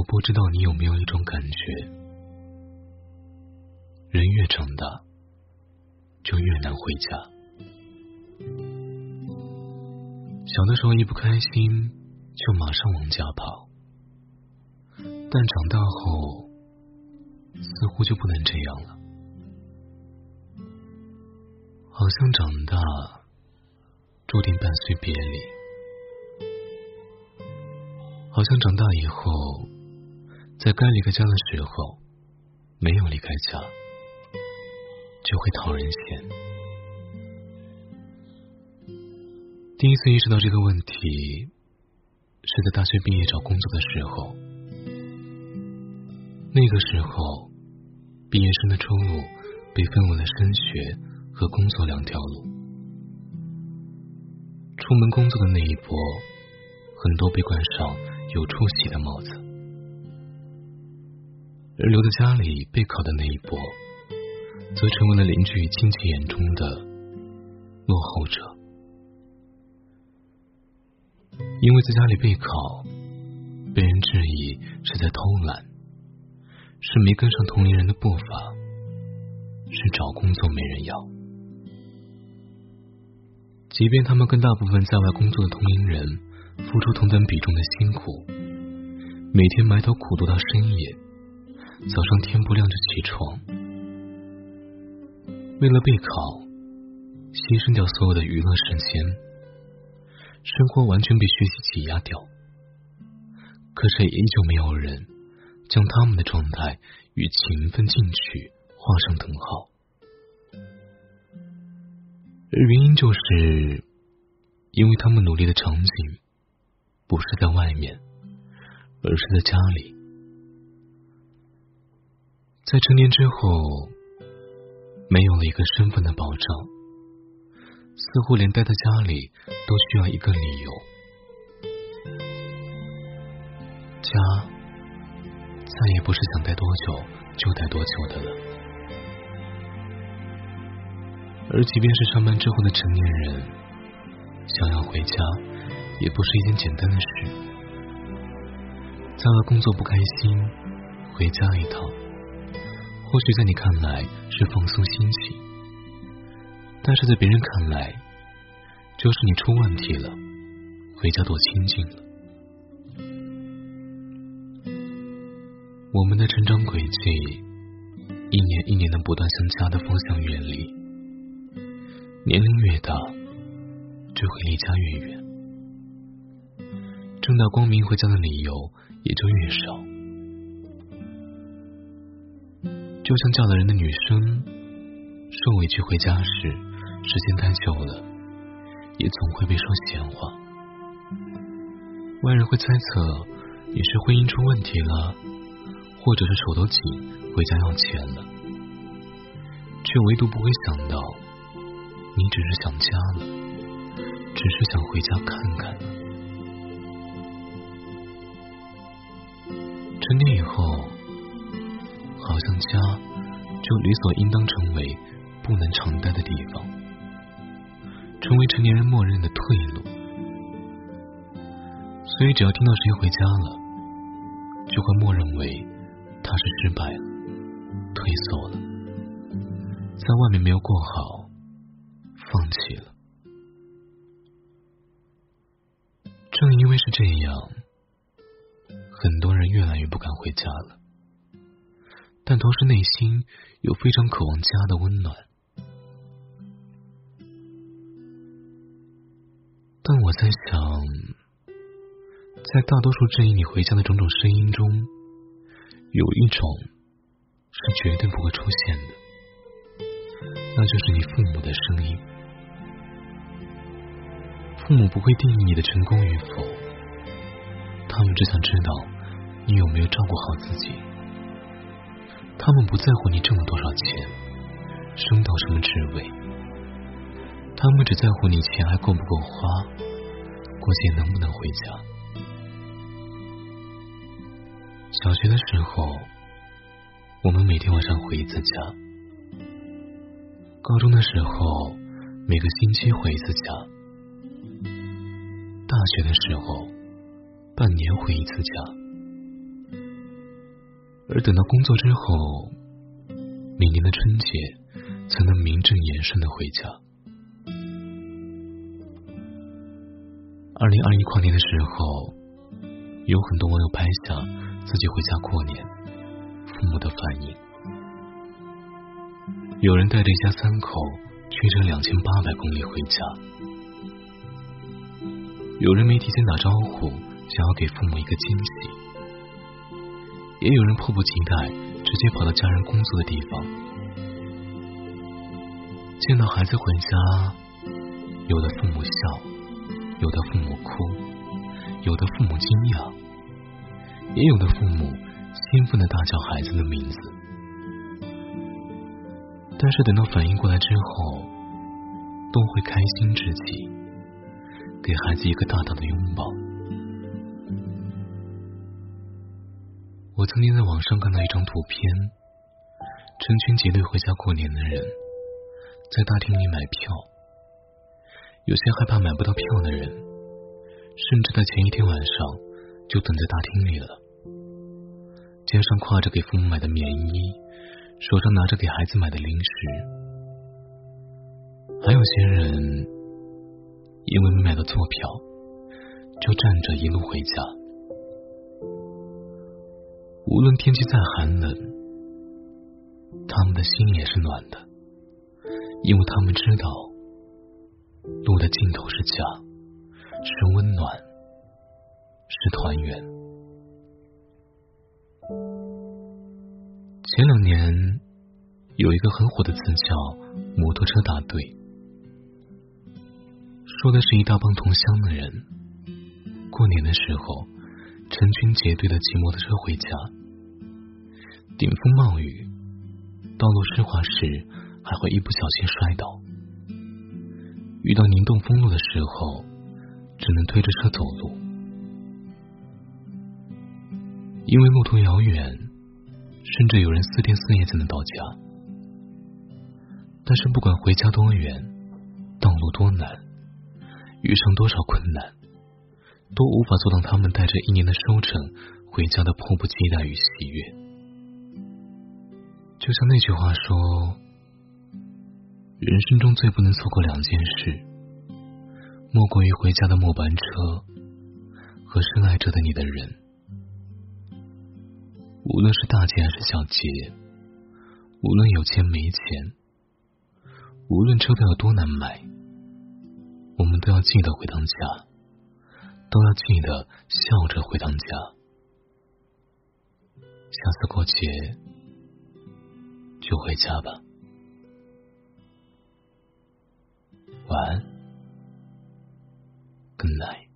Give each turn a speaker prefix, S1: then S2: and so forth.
S1: 我不知道你有没有一种感觉，人越长大，就越难回家。小的时候一不开心就马上往家跑，但长大后似乎就不能这样了。好像长大注定伴随别离，好像长大以后。在该离开家的时候，没有离开家，就会讨人嫌。第一次意识到这个问题，是在大学毕业找工作的时候。那个时候，毕业生的出路被分为了升学和工作两条路。出门工作的那一波，很多被冠上有出息的帽子。而留在家里备考的那一波，则成为了邻居亲戚眼中的落后者。因为在家里备考，被人质疑是在偷懒，是没跟上同龄人的步伐，是找工作没人要。即便他们跟大部分在外工作的同龄人付出同等比重的辛苦，每天埋头苦读到深夜。早上天不亮就起床，为了备考，牺牲掉所有的娱乐时间，生活完全被学习挤压掉。可是依旧没有人将他们的状态与勤奋进取画上等号，原因就是因为他们努力的场景不是在外面，而是在家里。在成年之后，没有了一个身份的保障，似乎连待在家里都需要一个理由。家再也不是想待多久就待多久的了。而即便是上班之后的成年人，想要回家，也不是一件简单的事。在外工作不开心，回家一趟。或许在你看来是放松心情，但是在别人看来，就是你出问题了，回家多清静了。我们的成长轨迹，一年一年的不断向家的方向远离，年龄越大，就会离家越远，正大光明回家的理由也就越少。就像嫁了人的女生，受委屈回家时，时间太久了，也总会被说闲话。外人会猜测你是婚姻出问题了，或者是手头紧，回家要钱了，却唯独不会想到，你只是想家了，只是想回家看看。成年以后。好像家就理所应当成为不能常待的地方，成为成年人默认的退路。所以，只要听到谁回家了，就会默认为他是失败了、退缩了，在外面没有过好，放弃了。正因为是这样，很多人越来越不敢回家了。但同时，内心又非常渴望家的温暖。但我在想，在大多数质疑你回家的种种声音中，有一种是绝对不会出现的，那就是你父母的声音。父母不会定义你的成功与否，他们只想知道你有没有照顾好自己。他们不在乎你挣了多少钱，升到什么职位，他们只在乎你钱还够不够花，过节能不能回家。小学的时候，我们每天晚上回一次家；高中的时候，每个星期回一次家；大学的时候，半年回一次家；而等到工作之后，每年的春节才能名正言顺的回家。二零二一跨年的时候，有很多网友拍下自己回家过年，父母的反应。有人带着一家三口驱车两千八百公里回家，有人没提前打招呼，想要给父母一个惊喜，也有人迫不及待直接跑到家人工作的地方，见到孩子回家，有的父母笑，有的父母哭，有的父母惊讶，也有的父母兴奋的大叫孩子的名字。但是等到反应过来之后，都会开心至极，给孩子一个大大的拥抱。我曾经在网上看到一张图片，成群结队回家过年的人，在大厅里买票。有些害怕买不到票的人，甚至在前一天晚上就等在大厅里了，肩上挎着给父母买的棉衣。手上拿着给孩子买的零食，还有些人因为没买到坐票，就站着一路回家。无论天气再寒冷，他们的心也是暖的，因为他们知道，路的尽头是家，是温暖，是团圆。前两年有一个很火的词叫“摩托车大队”，说的是一大帮同乡的人过年的时候成群结队的骑摩托车回家，顶风冒雨，道路湿滑时还会一不小心摔倒，遇到凝冻封路的时候只能推着车走路，因为路途遥远。甚至有人四天四夜才能到家，但是不管回家多远，道路多难，遇上多少困难，都无法阻挡他们带着一年的收成回家的迫不及待与喜悦。就像那句话说：“人生中最不能错过两件事，莫过于回家的末班车和深爱着的你的人。”无论是大节还是小节，无论有钱没钱，无论车票有多难买，我们都要记得回趟家，都要记得笑着回趟家。下次过节就回家吧，晚安，Good night。